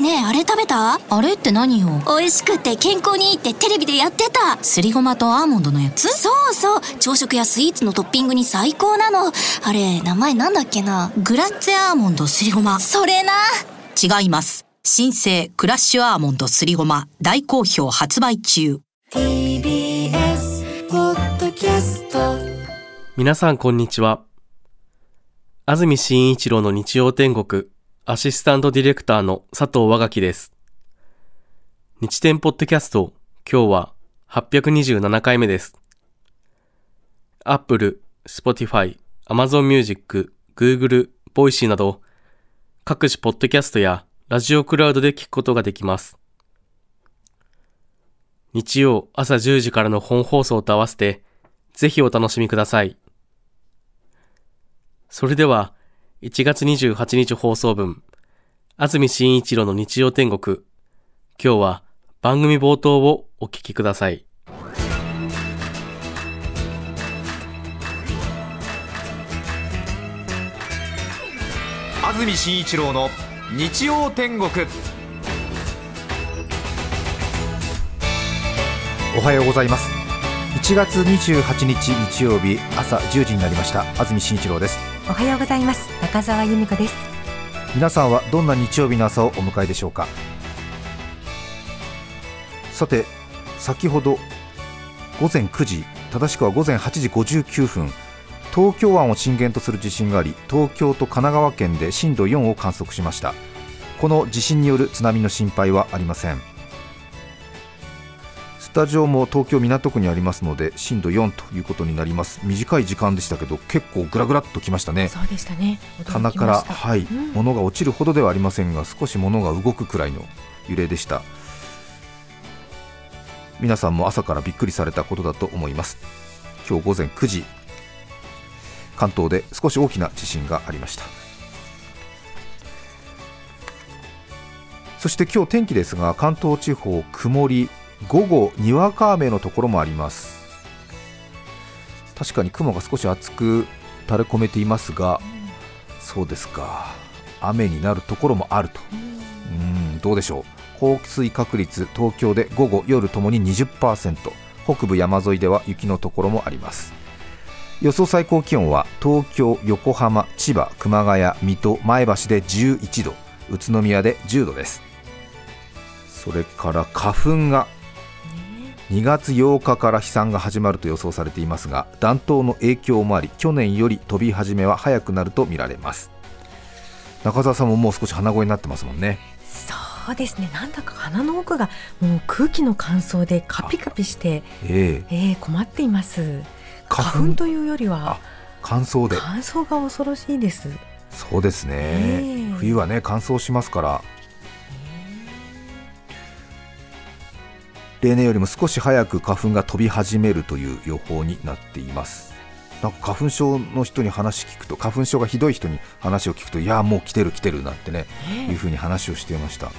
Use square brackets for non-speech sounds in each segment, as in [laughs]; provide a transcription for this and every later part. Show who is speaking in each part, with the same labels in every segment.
Speaker 1: ねえあれ食べた？
Speaker 2: あれって何よ？
Speaker 1: 美味しくて健康にいいってテレビでやってた。
Speaker 2: すりごまとアーモンドのやつ？
Speaker 1: そうそう。朝食やスイーツのトッピングに最高なの。あれ名前なんだっけな？
Speaker 2: グラッツェアーモンドすりごま。
Speaker 1: それな。
Speaker 2: 違います。新生クラッシュアーモンドすりごま。大好評発売中。
Speaker 3: TBS ポッドキャスト
Speaker 4: 皆さんこんにちは。安住紳一郎の日曜天国、アシスタントディレクターの佐藤和垣です。日天ポッドキャスト、今日は827回目です。Apple、Spotify、Amazon Music、Google、Voicy など、各種ポッドキャストやラジオクラウドで聞くことができます。日曜朝10時からの本放送と合わせて、ぜひお楽しみください。それでは、1月28日放送分、安住紳一郎の日曜天国。今日は番組冒頭をお聞きください。
Speaker 5: 安住紳一郎の日曜天国
Speaker 6: おはようございます1月28日日曜日朝10時になりました。安住紳一郎です。
Speaker 7: おはようございます。中澤由美子です。
Speaker 6: 皆さんはどんな日曜日の朝をお迎えでしょうか？さて先ほど午前9時正しくは午前8時59分東京湾を震源とする地震があり東京と神奈川県で震度4を観測しました。この地震による津波の心配はありませんスタジオも東京港区にありますので震度4ということになります。短い時間でしたけど結構グラグラっときましたね。
Speaker 7: そうでしたね。
Speaker 6: 棚から、はい
Speaker 7: うん。
Speaker 6: 物が落ちるほどではありませんが少し物が動くくらいの揺れでした。皆さんも朝からびっくりされたことだと思います。今日午前9時関東で少し大きな地震がありました。そして今日天気ですが関東地方曇り午後にわか雨のところもあります。確かに雲が少し厚く垂れ込めていますがそうですか。雨になるところもあると。うん。どうでしょう。降水確率東京で午後夜ともに20%北部山沿いでは雪のところもあります。予想最高気温は東京、横浜、千葉、熊谷、水戸、前橋で11度。宇都宮で10度です。それから花粉が2月8日から飛散が始まると予想されていますが暖冬の影響もあり去年より飛び始めは早くなると見られます。中澤さんももう少し鼻声になってますもんね。
Speaker 7: そうですね。なんだか鼻の奥がもう空気の乾燥でカピカピして
Speaker 6: ええ。
Speaker 7: えー、困っています。
Speaker 6: 花粉？
Speaker 7: というよりは
Speaker 6: 乾燥で。
Speaker 7: 乾燥が恐ろしいです。
Speaker 6: そうですね、
Speaker 7: ええ。
Speaker 6: 冬はね乾燥しますから例年よりも少し早く花粉が飛び始めるという予報になっています。なんか花粉症の人に話聞くと花粉症がひどい人に話を聞くといやもう来てる来てるなんてねいうふうに話をしていました。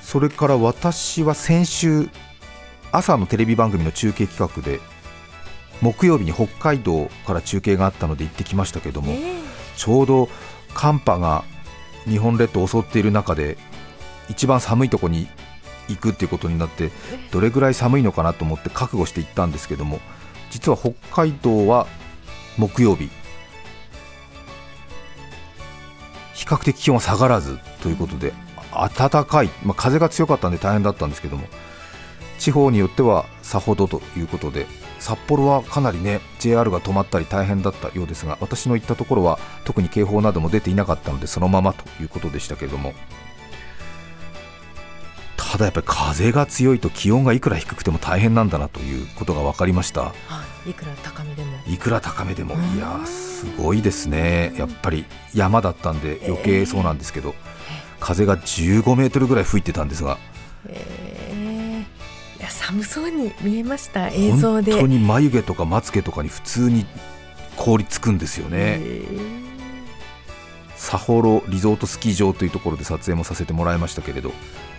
Speaker 6: それから私は先週朝のテレビ番組の中継企画で木曜日に北海道から中継があったので行ってきましたけども、ちょうど寒波が日本列島を襲っている中で一番寒いところに行くっていうことになってどれぐらい寒いのかなと思って覚悟して行ったんですけども実は北海道は木曜日。比較的気温は下がらずということで暖かい、まあ、風が強かったんで大変だったんですけども地方によってはさほどということで札幌はかなりね JR が止まったり大変だったようですが私の行ったところは特に警報なども出ていなかったのでそのままということでしたけども。ただやっぱり風が強いと気温がいくら低くても大変なんだなということが分かりました。
Speaker 7: はい。いくら高めでも。
Speaker 6: いくら高めでも。
Speaker 7: うん。
Speaker 6: いやーすごいですね。やっぱり山だったんで余計そうなんですけど、風が15メートルぐらい吹いてたんですが。
Speaker 7: え寒そうに見えました映像
Speaker 6: 本
Speaker 7: で
Speaker 6: 当に眉毛とかまつげとかに普通に凍りつくんですよね、
Speaker 7: え。
Speaker 6: 札幌リゾートスキー場というところで撮影もさせてもらいましたけれど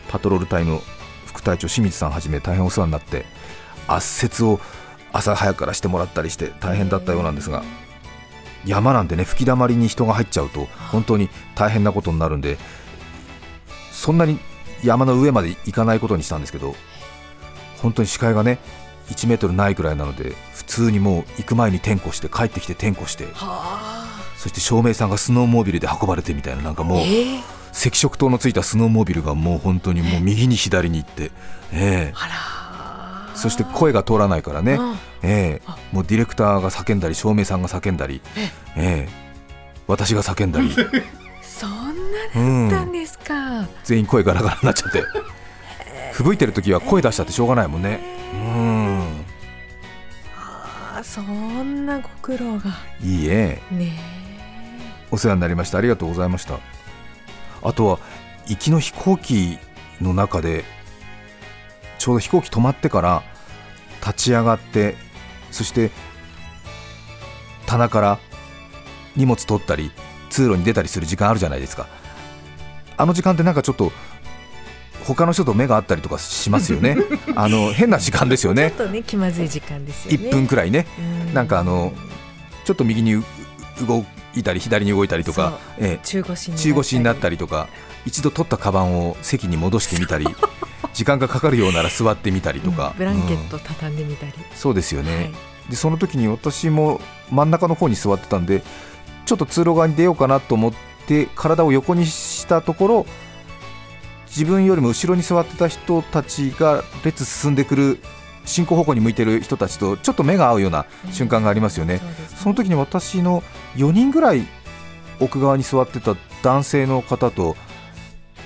Speaker 6: パトロール隊の副隊長清水さんはじめ大変お世話になって圧雪を朝早くからしてもらったりして大変だったようなんですが山なんでね吹きだまりに人が入っちゃうと本当に大変なことになるんでそんなに山の上まで行かないことにしたんですけど本当に視界がね1メートルないくらいなので普通にもう行く前に点呼して帰ってきて点呼してそして照明さんがスノーモービルで運ばれてみたいななんかもう赤色灯のついたスノーモービルがもう本当にもう右に左に行って、ええ。そして声が通らないからね、ええ。もうディレクターが叫んだり照明さんが叫んだり、ええ。私が叫んだり、[laughs]
Speaker 7: そんな
Speaker 6: うん
Speaker 7: だったんですか、
Speaker 6: 全員声ガラガラになっちゃって吹雪いてる時は声出したってしょうがないもんね。うん。
Speaker 7: あそんなご苦労が。
Speaker 6: いいえ。
Speaker 7: ね
Speaker 6: お世話になりました。ありがとうございました。あとは行きの飛行機の中でちょうど飛行機止まってから立ち上がってそして棚から荷物取ったり通路に出たりする時間あるじゃないですか。あの時間ってなんかちょっと他の人と目が合ったりとかしますよね。[laughs] あの変な時間ですよね。
Speaker 7: ちょっとね気まずい時間ですよね。
Speaker 6: 1分くらいね。
Speaker 7: うん。
Speaker 6: なんかあのちょっと右にう動いたり左に動いたりとか、ええ。
Speaker 7: 中腰に
Speaker 6: なった
Speaker 7: り。
Speaker 6: りとか一度取ったカバンを席に戻してみたり [laughs] 時間がかかるようなら座ってみたりとか、
Speaker 7: ブランケッ
Speaker 6: うん
Speaker 7: ト畳んでみたり、
Speaker 6: そうですよね、
Speaker 7: はい。
Speaker 6: でその時に私も真ん中の方に座ってたんでちょっと通路側に出ようかなと思って体を横にしたところ自分よりも後ろに座ってた人たちが列進んでくる進行方向に向いてる人たちとちょっと目が合うような瞬間がありますよね、
Speaker 7: そうですね。
Speaker 6: その時に私の4人ぐらい奥側に座ってた男性の方と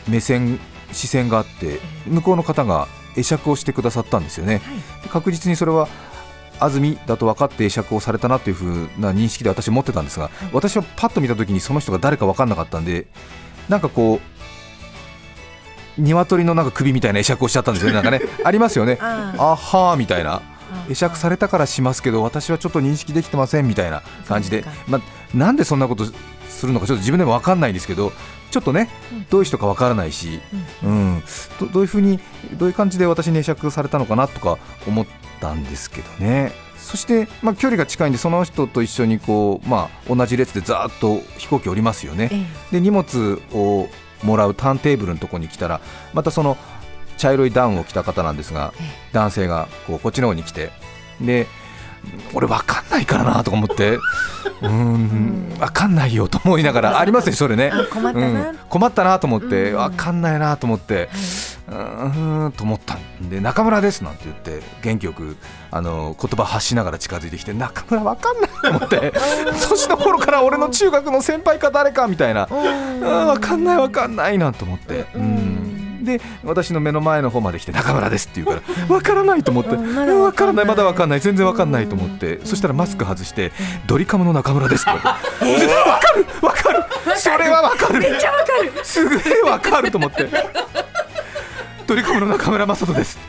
Speaker 6: 目線視線があって向こうの方が会釈をしてくださったんですよね、で確実にそれは安住だと分かって会釈をされたなというふうな認識で私は持ってたんですが、私はパッと見た時にその人が誰か分かんなかったんでなんかこう鶏のなんか首みたいな会釈をしちゃったんですよね。[laughs] なんかねありますよね。
Speaker 7: あ
Speaker 6: あはーみたいな。
Speaker 7: あ
Speaker 6: 会釈されたからしますけど私はちょっと認識できてませんみたいな感じで。まあ、なんでそんなことするのかちょっと自分でも分かんないんですけどちょっとね、
Speaker 7: うん。
Speaker 6: どういう人か分からないし、うん。どどういうふうにどういう感じで私に会釈されたのかなとか思ったんですけどね。そして、まあ、距離が近いんでその人と一緒にこう、まあ、同じ列でざーっと飛行機降りますよね。
Speaker 7: ええ。
Speaker 6: で荷物をもらうターンテーブルのところに来たらまたその茶色いダウンを着た方なんですが
Speaker 7: え
Speaker 6: 男性がこうこっちの方に来てで俺分かんないからなとか思って [laughs] うーん分かんないよと思いながらありますねそれね。
Speaker 7: あ困ったな、
Speaker 6: うん、困ったなと思って
Speaker 7: うん。
Speaker 6: 分かんないなと思ってうーんと思ったんで中村ですなんて言って元気よくあの言葉発しながら近づいてきて中村分かんないと思って [laughs] 年の頃から俺の中学の先輩か誰かみたいな。
Speaker 7: うん。
Speaker 6: 分かんない分かんないなんて思って、で私の目の前の方まで来て中村ですって言うから [laughs] 分からないと思って。
Speaker 7: うんまだ
Speaker 6: 分
Speaker 7: 分かんない。
Speaker 6: からないまだ分かんない。全然分かんないと思って。そしたらマスク外してドリカムの中村ですって言われて。分かる分かるそれは分かる。めっちゃ分かる。すぐ分かると思ってドリカムの中村雅人です。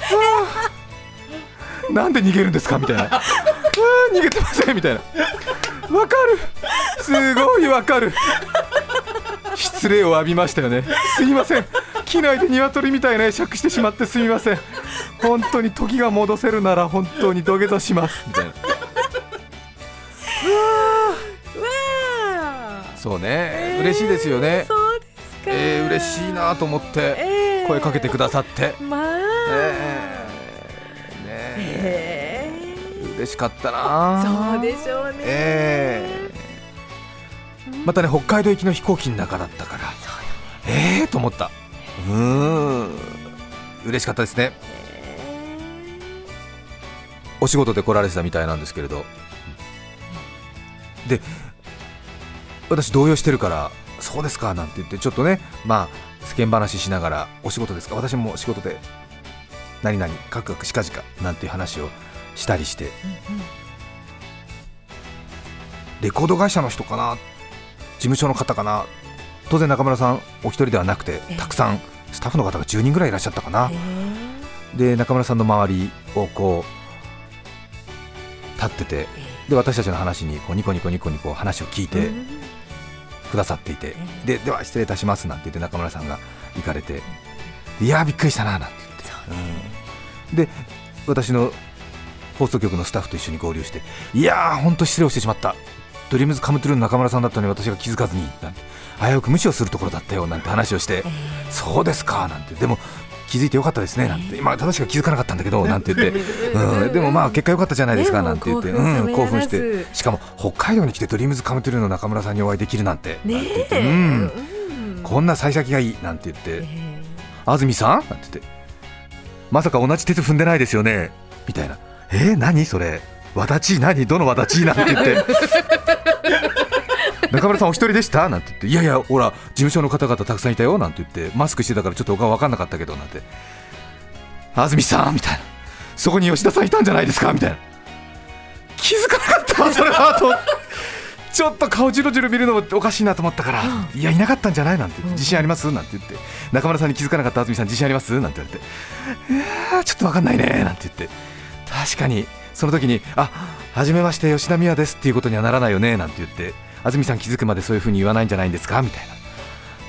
Speaker 6: はあなんで逃げるんですかみたいな。逃げてませんみたいな。分かる。すごい分かる。失礼を浴びましたよね。すいません。機内で鶏みたいな会釈してしまってすみません。本当に時が戻せるなら本当に土下座します。みたいな。そうね、嬉しいですよね。えー、嬉しいなと思って。
Speaker 7: ええ
Speaker 6: 声かけてくださって、
Speaker 7: まあ、
Speaker 6: えーねえ。
Speaker 7: え。
Speaker 6: 嬉しかった
Speaker 7: え
Speaker 6: な。
Speaker 7: そうでしょうね、
Speaker 6: ええ。またね北海道行きの飛行機の中だったから。ええと思った。うーん。嬉しかったですね。お仕事で来られてたみたいなんですけれど。で私動揺してるからそうですかなんて言ってちょっとねまあ世間話しながらお仕事ですか？私も仕事で何々カクカクしかじかなんていう話をしたりして。レコード会社の人かな？事務所の方かな？当然中村さんお一人ではなくて
Speaker 7: ええ。
Speaker 6: たくさんスタッフの方が10人ぐらいいらっしゃったかな。
Speaker 7: え
Speaker 6: で中村さんの周りをこう立っててで私たちの話にこうニコニコニコニコ話を聞いてくださっていて。ででは失礼いたしますなんて言って中村さんが行かれていやーびっくりしたななんて言って、うん。で私の放送局のスタッフと一緒に合流していやー本当失礼をしてしまった。 DREAMS COME TRUE の中村さんだったのに私が気づかずになんて。危うく無視をするところだったよなんて話をして、そうですかなんて。でも気づいてよかったですねなんて、まあ正しくは気づかなかったんだけど [laughs] なんて言って、うん、でもまあ結果良かったじゃないですか
Speaker 7: ね
Speaker 6: なんて言って、
Speaker 7: もう興奮
Speaker 6: うん、興奮して。しかも北海道に来て DREAMS COME TRUE の中村さんにお会いできるなんて。
Speaker 7: ね
Speaker 6: なんて言って。
Speaker 7: え、
Speaker 6: うん。
Speaker 7: うん。
Speaker 6: こんな幸先がいいなんて言って、
Speaker 7: え
Speaker 6: 安住さん？なんて言って。まさか同じ鉄踏んでないですよね？みたいな。えー、何それ？わだち？何？どのわだち？なんて言って中村さんお一人でした？なんて言って。いやいやほら事務所の方々たくさんいたよ。なんて言って。マスクしてたからちょっとお顔分かんなかったけどなんて。安住さんみたいな。そこに吉田さんいたんじゃないですか？みたいな。気づかなかったわそれはと。[laughs] ちょっと顔じろじろ見るのもおかしいなと思ったから、いやいなかったんじゃない？なんて。自信あります？なんて言って。中村さんに気づかなかった？安住さん自信あります？なんて言われて。いやーちょっと分かんないね。なんて言って。確かにその時にあ初めまして吉田美和ですっていうことにはならないよねなんて言って安住さん気づくまでそういうふうに言わないんじゃないんですかみたいな。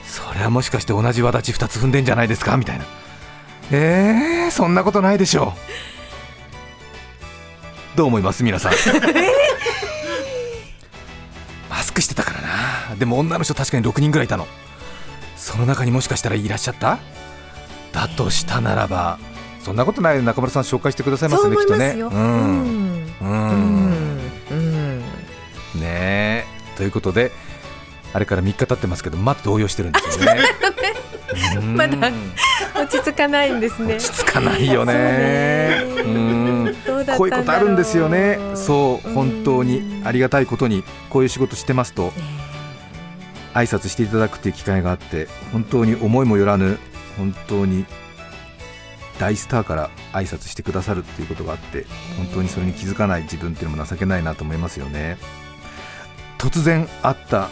Speaker 6: それはもしかして同じ輪立ち2つ踏んでんじゃないですかみたいな。えー、そんなことないでしょう。どう思います皆さん？[laughs] マスクしてたからな。でも女の人確かに6人ぐらいいたの。その中にもしかしたらいらっしゃった？だとしたならばそんなことないよ。中村さん紹介してくださいますねきっとね。うん
Speaker 7: うん。
Speaker 6: う
Speaker 7: うん。
Speaker 6: ねえ。ということであれから3日経ってますけどまだ動揺してるんですよね。[laughs] うん。
Speaker 7: まだ落ち着かないんですね。
Speaker 6: 落ち着かないよね。
Speaker 7: そう
Speaker 6: ん。こういうことあるんですよね。そう本当に。ありがたいことにこういう仕事してますと挨拶していただくという機会があって本当に思いもよらぬ本当に大スターから挨拶してくださるっていうことがあって本当にそれに気づかない自分っていうのも情けないなと思いますよね。突然あった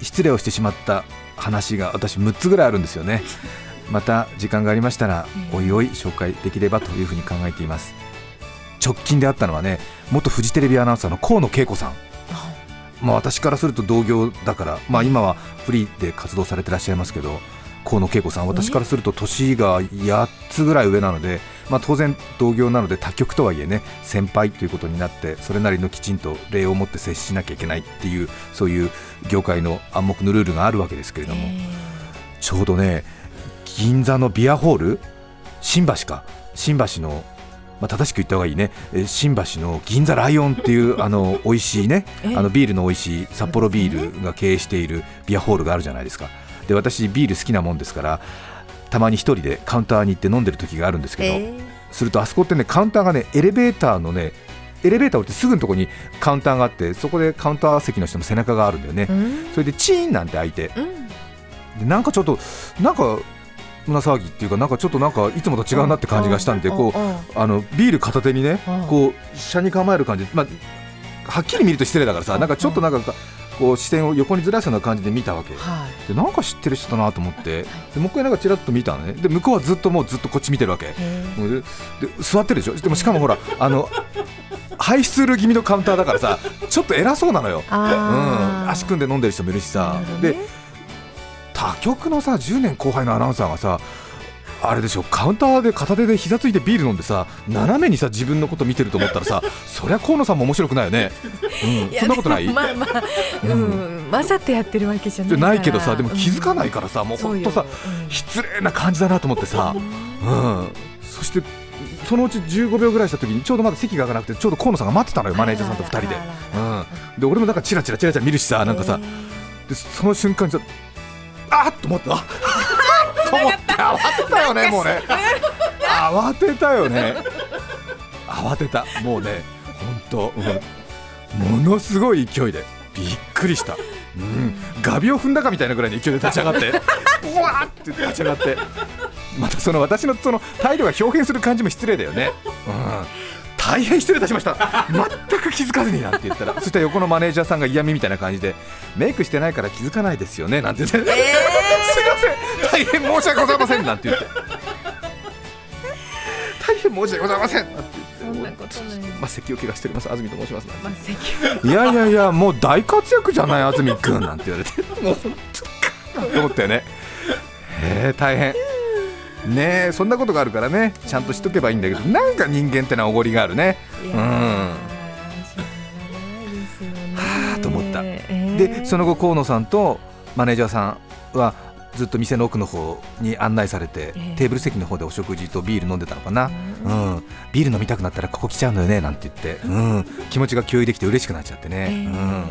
Speaker 6: 失礼をしてしまった話が私6つぐらいあるんですよね。また時間がありましたらおいおい紹介できればというふうに考えています。直近であったのはね元フジテレビアナウンサーの河野恵子さん。まあ、私からすると同業だから、まあ、今はフリーで活動されてらっしゃいますけど河野恵子さん私からすると年が8つぐらい上なので、まあ、当然同業なので他局とはいえね先輩ということになってそれなりのきちんと礼を持って接しなきゃいけないっていうそういう業界の暗黙のルールがあるわけですけれども、ちょうどね銀座のビアホール新橋か。新橋の、まあ、正しく言った方がいいね。えー新橋の銀座ライオンっていう [laughs] あの美味しいね
Speaker 7: え？
Speaker 6: あのビールの美味しい札幌ビールが経営しているビアホールがあるじゃないですかで私ビール好きなもんですからたまに一人でカウンターに行って飲んでる時があるんですけど、するとあそこってねカウンターがねエレベーターのねエレベーター降りてすぐのところにカウンターがあってそこでカウンター席の人の背中があるんだよね、
Speaker 7: うん。
Speaker 6: それでチーンなんて開いて
Speaker 7: うん。
Speaker 6: でなんかちょっとなんか胸騒ぎっていうかなんかちょっとなんかいつもと違うなって感じがしたんでこうあのビール片手にね
Speaker 7: うん。
Speaker 6: こう車に構える感じ。まあはっきり見ると失礼だからさなんかちょっとなんかこう視線を横にずらすような感じで見たわけ。
Speaker 7: はい。
Speaker 6: でなんか知ってる人だなと思って。でもう一回なんかちらっと見たのね。で向こうはずっともうずっとこっち見てるわけ。でで座ってるでしょ？でもしかもほら [laughs] あのハイスツール気味のカウンターだからさちょっと偉そうなのよ、うん、足組んで飲んでる人もいるしさ、
Speaker 7: ね。
Speaker 6: で他局のさ10年後輩のアナウンサーがさあれでしょカウンターで片手で膝ついてビール飲んでさ斜めにさ自分のこと見てると思ったらさ [laughs] そりゃ河野さんも面白くないよね、うん、そんなことない？
Speaker 7: やまあまあ、うん、わざとやってるわけじゃない
Speaker 6: ないけどさでも気づか
Speaker 7: い
Speaker 6: ないからさ、もう
Speaker 7: そうよ
Speaker 6: ほんとさ
Speaker 7: うん。
Speaker 6: 失礼な感じだなと思ってさ、うん、そしてそのうち15秒ぐらいした時にちょうどまだ席が空かなくてちょうど河野さんが待ってたのよマネージャーさんと2人で、うん、で俺もなんかチラチラチラチラ見るしさなんかさでその瞬間にさあっと思った。[laughs] と思ったよねもうね。慌てたよね。慌てた。もうね本当、うん、ものすごい勢いでびっくりした、うん、ガビを踏んだかみたいなぐらいの勢いで立ち上がって。[laughs] ブワーって立ち上がって。またその私のその態度が表現する感じも失礼だよね、うん、大変失礼いたしました。全く気づかずになんて言ったら。そしたら横のマネージャーさんが嫌味みたいな感じでメイクしてないから気づかないですよねなんて言って、[laughs] すいません。大変申し訳ございませんなんて言って。大変申し訳ございません。なんて
Speaker 7: そん
Speaker 6: 言って
Speaker 7: なことない
Speaker 6: まあ、席を怪我しております。安住と申します。なんて
Speaker 7: まあ席
Speaker 6: いやいやいやもう大活躍じゃない安住君なんて言われて。もう本当かと思ったよね。へえ大変。ねえそんなことがあるからね。ちゃんとしとけばいいんだけど。なんか人間ってのはおごりがあるね。うん。はあと思っでその後河野さんとマネージャーさんはずっと店の奥の方に案内されて、
Speaker 7: ええ。
Speaker 6: テーブル席の方でお食事とビール飲んでたのかな、
Speaker 7: う
Speaker 6: うん。ビール飲みたくなったらここ来ちゃうのよねなんて言って、うん、気持ちが共有できて嬉しくなっちゃってね、
Speaker 7: ええ。
Speaker 6: うん、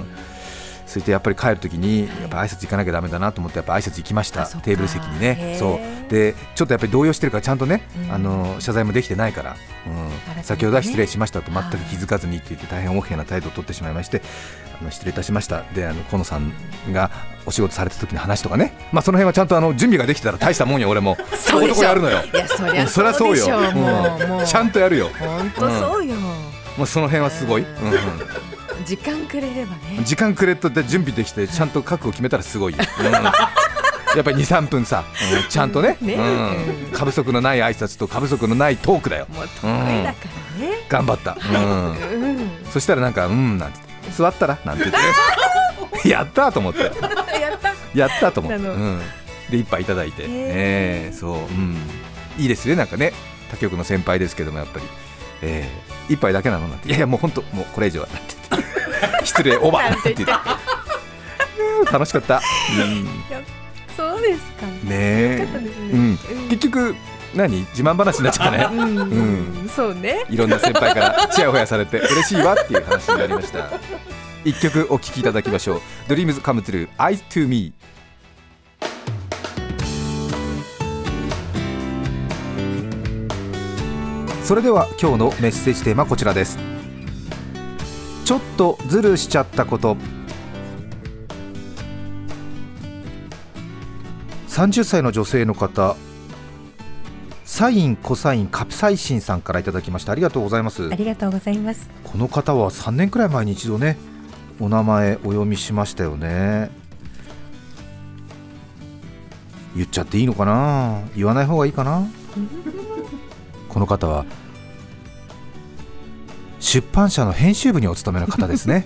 Speaker 6: それでやっぱり帰るときにやっぱ挨拶行かなきゃだめだなと思ってやっぱ挨拶行きました。テーブル席にね。そう。でちょっとやっぱり動揺してるからちゃんとね、
Speaker 7: うん。
Speaker 6: あの謝罪もできてないから、うん、先ほどは失礼しましたと全く気づかずにって言って大変横柄な態度を取ってしまいましてあの失礼いたしました。であの河野さんがお仕事された時の話とかね、まあ、その辺はちゃんとあの準備ができてたら大したもんよ俺も。[laughs]
Speaker 7: そうでしょ
Speaker 6: 男やるのよ。
Speaker 7: いやそりゃ
Speaker 6: うんそうよ
Speaker 7: でしょう。もう
Speaker 6: うん。
Speaker 7: もう。
Speaker 6: ちゃんとやるよ。
Speaker 7: 本当そうよ、
Speaker 6: もうその辺はすごい、
Speaker 7: うん
Speaker 6: うん。うん
Speaker 7: 時間くれればね。
Speaker 6: 時間くれとって準備できてちゃんと覚悟決めたらすごいよ、うん。やっぱり23分さ、うんちゃんとね。
Speaker 7: ね。
Speaker 6: うん、過不足のない挨拶と過不足のないトークだよ。
Speaker 7: もう得意だからね、
Speaker 6: 頑張った、うん、
Speaker 7: うん。
Speaker 6: そしたらなんか「うん」なんて座ったらなんて言って [laughs] やったーと思って。
Speaker 7: やった。
Speaker 6: やったーと思って、うん、で一杯いただいて、
Speaker 7: へー。
Speaker 6: えーそう、うん、いいですねなんかね。他局の先輩ですけどもやっぱり、えー、一杯だけなのなんて。いやいやもう本当もうこれ以上はなんて言って。[laughs] 失礼オーバーなんて言って。うん楽しかった、うん、
Speaker 7: そうですか
Speaker 6: ね。
Speaker 7: ね
Speaker 6: うん、結局何？自慢話になっちゃったね。[laughs]
Speaker 7: うん、そうね。
Speaker 6: いろんな先輩からちやほやされて嬉しいわっていう話になりました。[laughs] 一曲お聴きいただきましょう。Dreams Come True Eyes to Me それでは今日のメッセージテーマこちらです。ちょっとズルしちゃったこと。30歳の女性の方サインコサインカプサイシンさんからいただきましたありがとうございます。
Speaker 7: ありがとうございます。
Speaker 6: この方は3年くらい前に一度ねお名前お読みしましたよね。言っちゃっていいのかな？言わない方がいいかな？この方は出版社の編集部にお勤めの方ですね。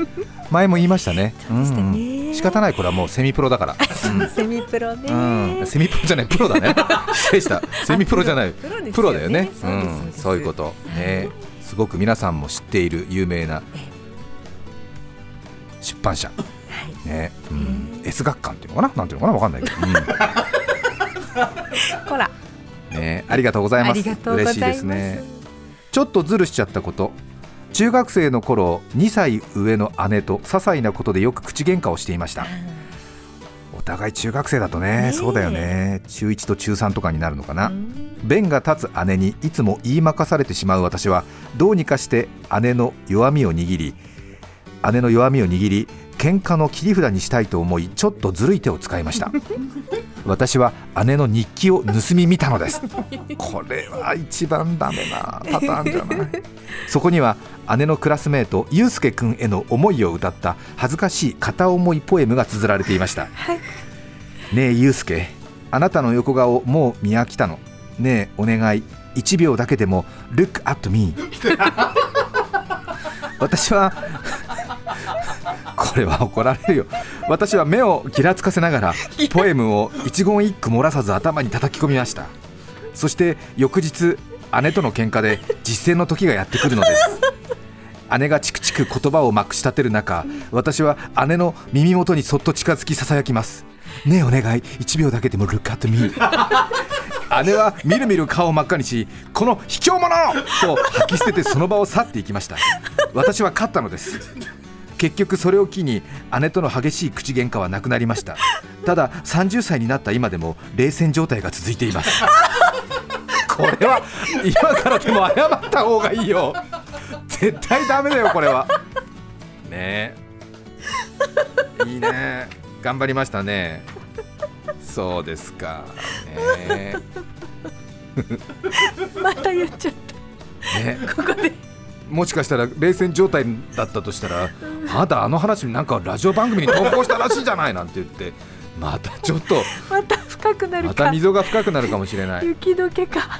Speaker 6: 前も言いましたね。[laughs]
Speaker 7: ね。
Speaker 6: んん仕方ない。これはもうセミプロだから、[laughs] うん。
Speaker 7: セミプロね、
Speaker 6: うん、セミプロじゃない。プロだね。[laughs] 失礼した。セミプロじゃない。
Speaker 7: プロね。
Speaker 6: だよね。
Speaker 7: そう
Speaker 6: ん、そういうこと、ね、すごく皆さんも知っている有名な出版社、ね。うん、S 学館っていうのかな？なんていうのかな？わかんないけど、[laughs]
Speaker 7: こら。
Speaker 6: うんね、ありがとうございます。
Speaker 7: ありがとうございます。
Speaker 6: 嬉しいですね。ちょっとズルしちゃったこと中学生の頃2歳上の姉と些細なことでよく口喧嘩をしていました。お互い中学生だとね
Speaker 7: ねえ。
Speaker 6: そうだよね。中1と中3とかになるのかな、
Speaker 7: うん。
Speaker 6: 弁が立つ姉にいつも言いまかされてしまう私はどうにかして姉の弱みを握り姉の弱みを握り喧嘩の切り札にしたいと思いちょっとずるい手を使いました。[laughs] 私は姉の日記を盗み見たのです。これは一番ダメなパターンじゃない。そこには姉のクラスメートゆうすけくんへの思いを歌った恥ずかしい片思いポエムが綴られていました。
Speaker 7: はい。
Speaker 6: ねえゆうすけあなたの横顔もう見飽きたの。ねえお願い。1秒だけでも Look at me [laughs] 私はこれは怒られるよ。[laughs] 私は目をぎらつかせながらポエムを一言一句漏らさず頭に叩き込みました。そして翌日姉との喧嘩で実践の時がやってくるのです。[laughs] 姉がチクチク言葉をまくし立てる中私は姉の耳元にそっと近づきささやきます。ねえお願い。1秒だけでも Look at me 姉はみるみる顔を真っ赤にしこの卑怯者と吐き捨ててその場を去っていきました。私は勝ったのです結局それを機に姉との激しい口喧嘩はなくなりました。ただ30歳になった今でも冷戦状態が続いています。[laughs] これは今からでも謝った方がいいよ。絶対ダメだよこれは。ね。えいいね。頑張りましたね。そうですか。ね。[laughs]
Speaker 7: また言っちゃっ
Speaker 6: ね。
Speaker 7: たここで
Speaker 6: もしかしたら冷戦状態だったとしたら、あなたあの話なんかラジオ番組に投稿したらしいじゃないなんて言ってまたちょっと
Speaker 7: また深くなる
Speaker 6: ま
Speaker 7: か
Speaker 6: た溝が深くなるかもしれない、ね
Speaker 7: 雪解けか。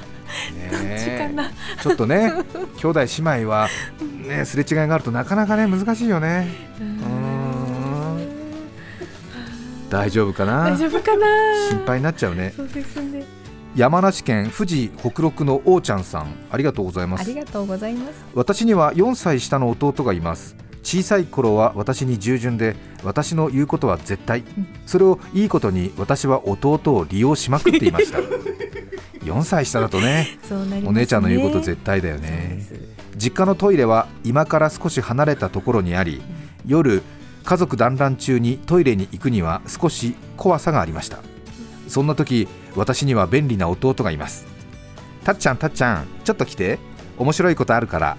Speaker 6: え。
Speaker 7: どっちかな。
Speaker 6: ちょっとね兄弟姉妹はねすれ違いがあるとなかなかね難しいよね。大丈夫かな？
Speaker 7: 大丈夫かな？
Speaker 6: 心配になっちゃうね。
Speaker 7: そうですね
Speaker 6: 山梨県富士北陸のおーちゃんさんありがとうございます。
Speaker 7: ありがとうございます。
Speaker 6: 私には4歳下の弟がいます。小さい頃は私に従順で私の言うことは絶対。それをいいことに私は弟を利用しまくっていました。[laughs] 4歳下だとね
Speaker 7: ね。
Speaker 6: お姉ちゃんの言うこと絶対だよね。実家のトイレは今から少し離れたところにあり夜家族団らん中にトイレに行くには少し怖さがありましたそんな時私には便利な弟がいます。たっちゃんたっちゃんちょっと来て。面白いことあるから。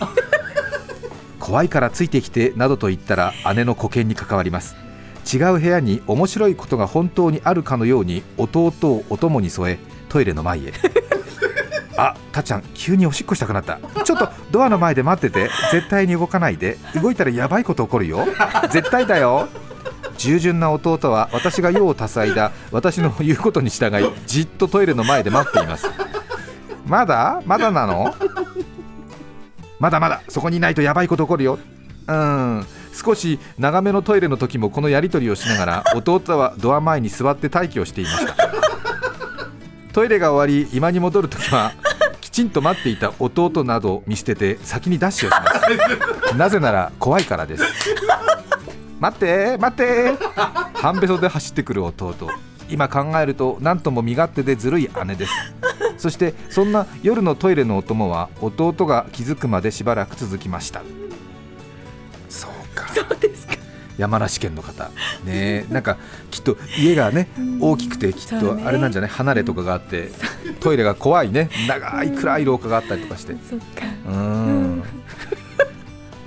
Speaker 6: [laughs] 怖いからついてきてなどと言ったら姉の保険に関わります。違う部屋に面白いことが本当にあるかのように弟をお供に添えトイレの前へ。[laughs] あたっちゃん急におしっこしたくなった。ちょっとドアの前で待ってて絶対に動かないで。動いたらやばいこと起こるよ。絶対だよ従順な弟は私が用を多彩だ。私の言うことに従いじっとトイレの前で待っています。まだ？まだなの？まだまだ。そこにいないとやばいこと起こるよ。うん。少し長めのトイレの時もこのやり取りをしながら弟はドア前に座って待機をしていました。トイレが終わり今に戻るときはきちんと待っていた弟などを見捨てて先にダッシュをします。なぜなら怖いからです。待って待って。半べそで走ってくる弟。今考えると何とも身勝手でずるい姉です。そしてそんな夜のトイレのお供は弟が気づくまでしばらく続きました。そうか。そうですか。山梨県の方。ねえなんかきっと家がね大きくてきっとあれなんじゃない？離れとかがあってトイレが怖いね。長い暗い廊下があったりとかして。
Speaker 7: そっか。
Speaker 6: うーん。ね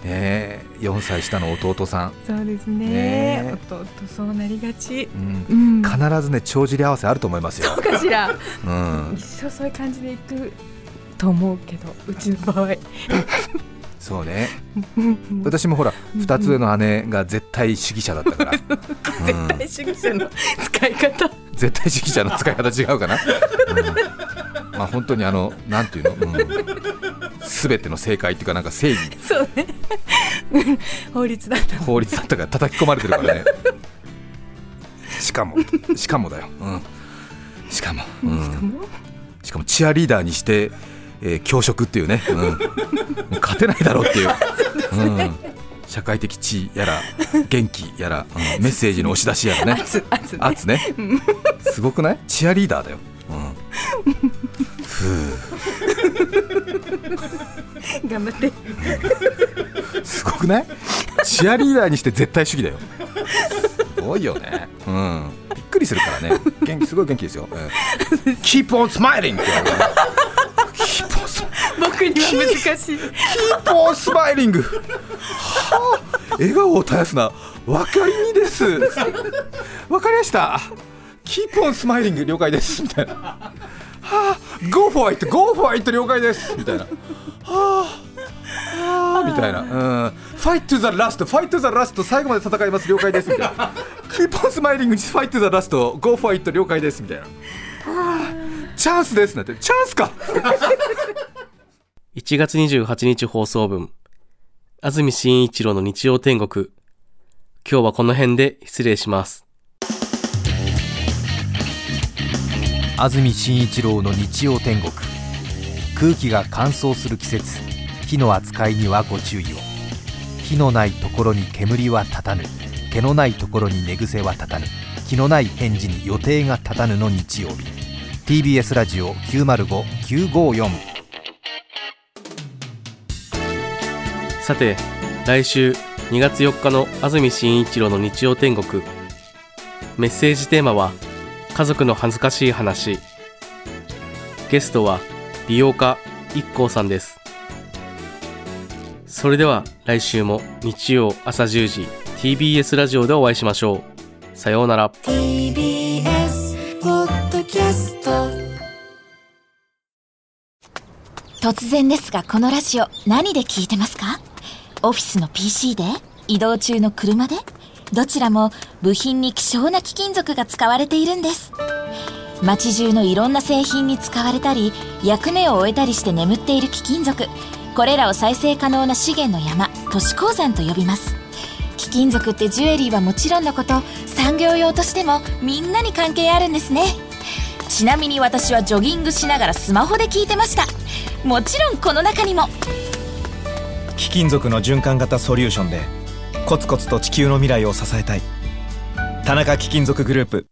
Speaker 6: え4歳下の弟さん、
Speaker 7: そうですね。
Speaker 6: ね。
Speaker 7: 弟そうなりがち。
Speaker 6: うん。
Speaker 7: うん。
Speaker 6: 必ずね帳尻合わせあると思いますよ、
Speaker 7: そうかしら。
Speaker 6: うん、
Speaker 7: 一生そういう感じでいくと思うけどうちの場合。
Speaker 6: そうね。私もほら2つ上の姉が絶対主義者だったから、[laughs] うん
Speaker 7: 絶対主義者の使い方。
Speaker 6: 絶対主義者の使い方違うかな、うん。まあ本当にあのなんていうの、すべての正解っていうかなんか正義。
Speaker 7: そうね [laughs] 法律だった。の
Speaker 6: 法律だったから叩き込まれてるからね。[laughs] しかも。しかもだよ、うん、しかも、うん、しかも？チアリーダーにして、えー教職っていうね、うん、もう勝てないだろうっていう、うん、社会的地位やら元気やら、うん。メッセージの押し出しやらね。[laughs]
Speaker 7: 圧圧ね。
Speaker 6: 圧ね。すごくない？チアリーダーだよ、うん、ふ
Speaker 7: 頑張って。
Speaker 6: うすごくない？チアリーダーにして絶対主義だよ。すごいよね。うん。びっくりするからね。元気すごい元気ですよ、ええ。Keep on smiling! って言われる。Keep on smiling
Speaker 7: 僕には難しい。
Speaker 6: Keep on smiling! はあ。笑顔を絶やすな。分かりみです。分かりました。Keep on smiling! 了解です。みたいな。はあ Go for it Go for it 了解です。みたいな。はあはあみたいな、うん、Fight to the last Fight to the last 最後まで戦います。了解です。みたいな。Keep on smiling Fight to the last Go for it 了解です。みたいな。はあチャンスです。なんて。チャンスか。[laughs]
Speaker 4: 1月28日放送分、安住紳一郎の日曜天国。今日はこの辺で失礼します。
Speaker 8: 安住紳一郎の日曜天国。空気が乾燥する季節。火の扱いにはご注意を。火のないところに煙は立たぬ。毛のないところに寝癖は立たぬ。気のない返事に予定が立たぬの日曜日。TBS ラジオ905954
Speaker 4: さて、来週2月4日の安住紳一郎の日曜天国。メッセージテーマは、家族の恥ずかしい話。ゲストは、美容家 IKKO さんです。それでは来週も日曜朝10時 TBS ラジオでお会いしましょう。さようなら。
Speaker 3: TBS ポッドキャスト
Speaker 1: 突然ですがこのラジオ何で聞いてますか？オフィスの PC で？移動中の車で？どちらも部品に希少な貴金属が使われているんです。街中のいろんな製品に使われたり役目を終えたりして眠っている貴金属。これらを再生可能な資源の山都市鉱山と呼びます。貴金属ってジュエリーはもちろんのこと産業用としてもみんなに関係あるんですね。ちなみに私はジョギングしながらスマホで聞いてました。もちろんこの中にも。
Speaker 9: 貴金属の循環型ソリューションでコツコツと地球の未来を支えたい。田中貴金属グループ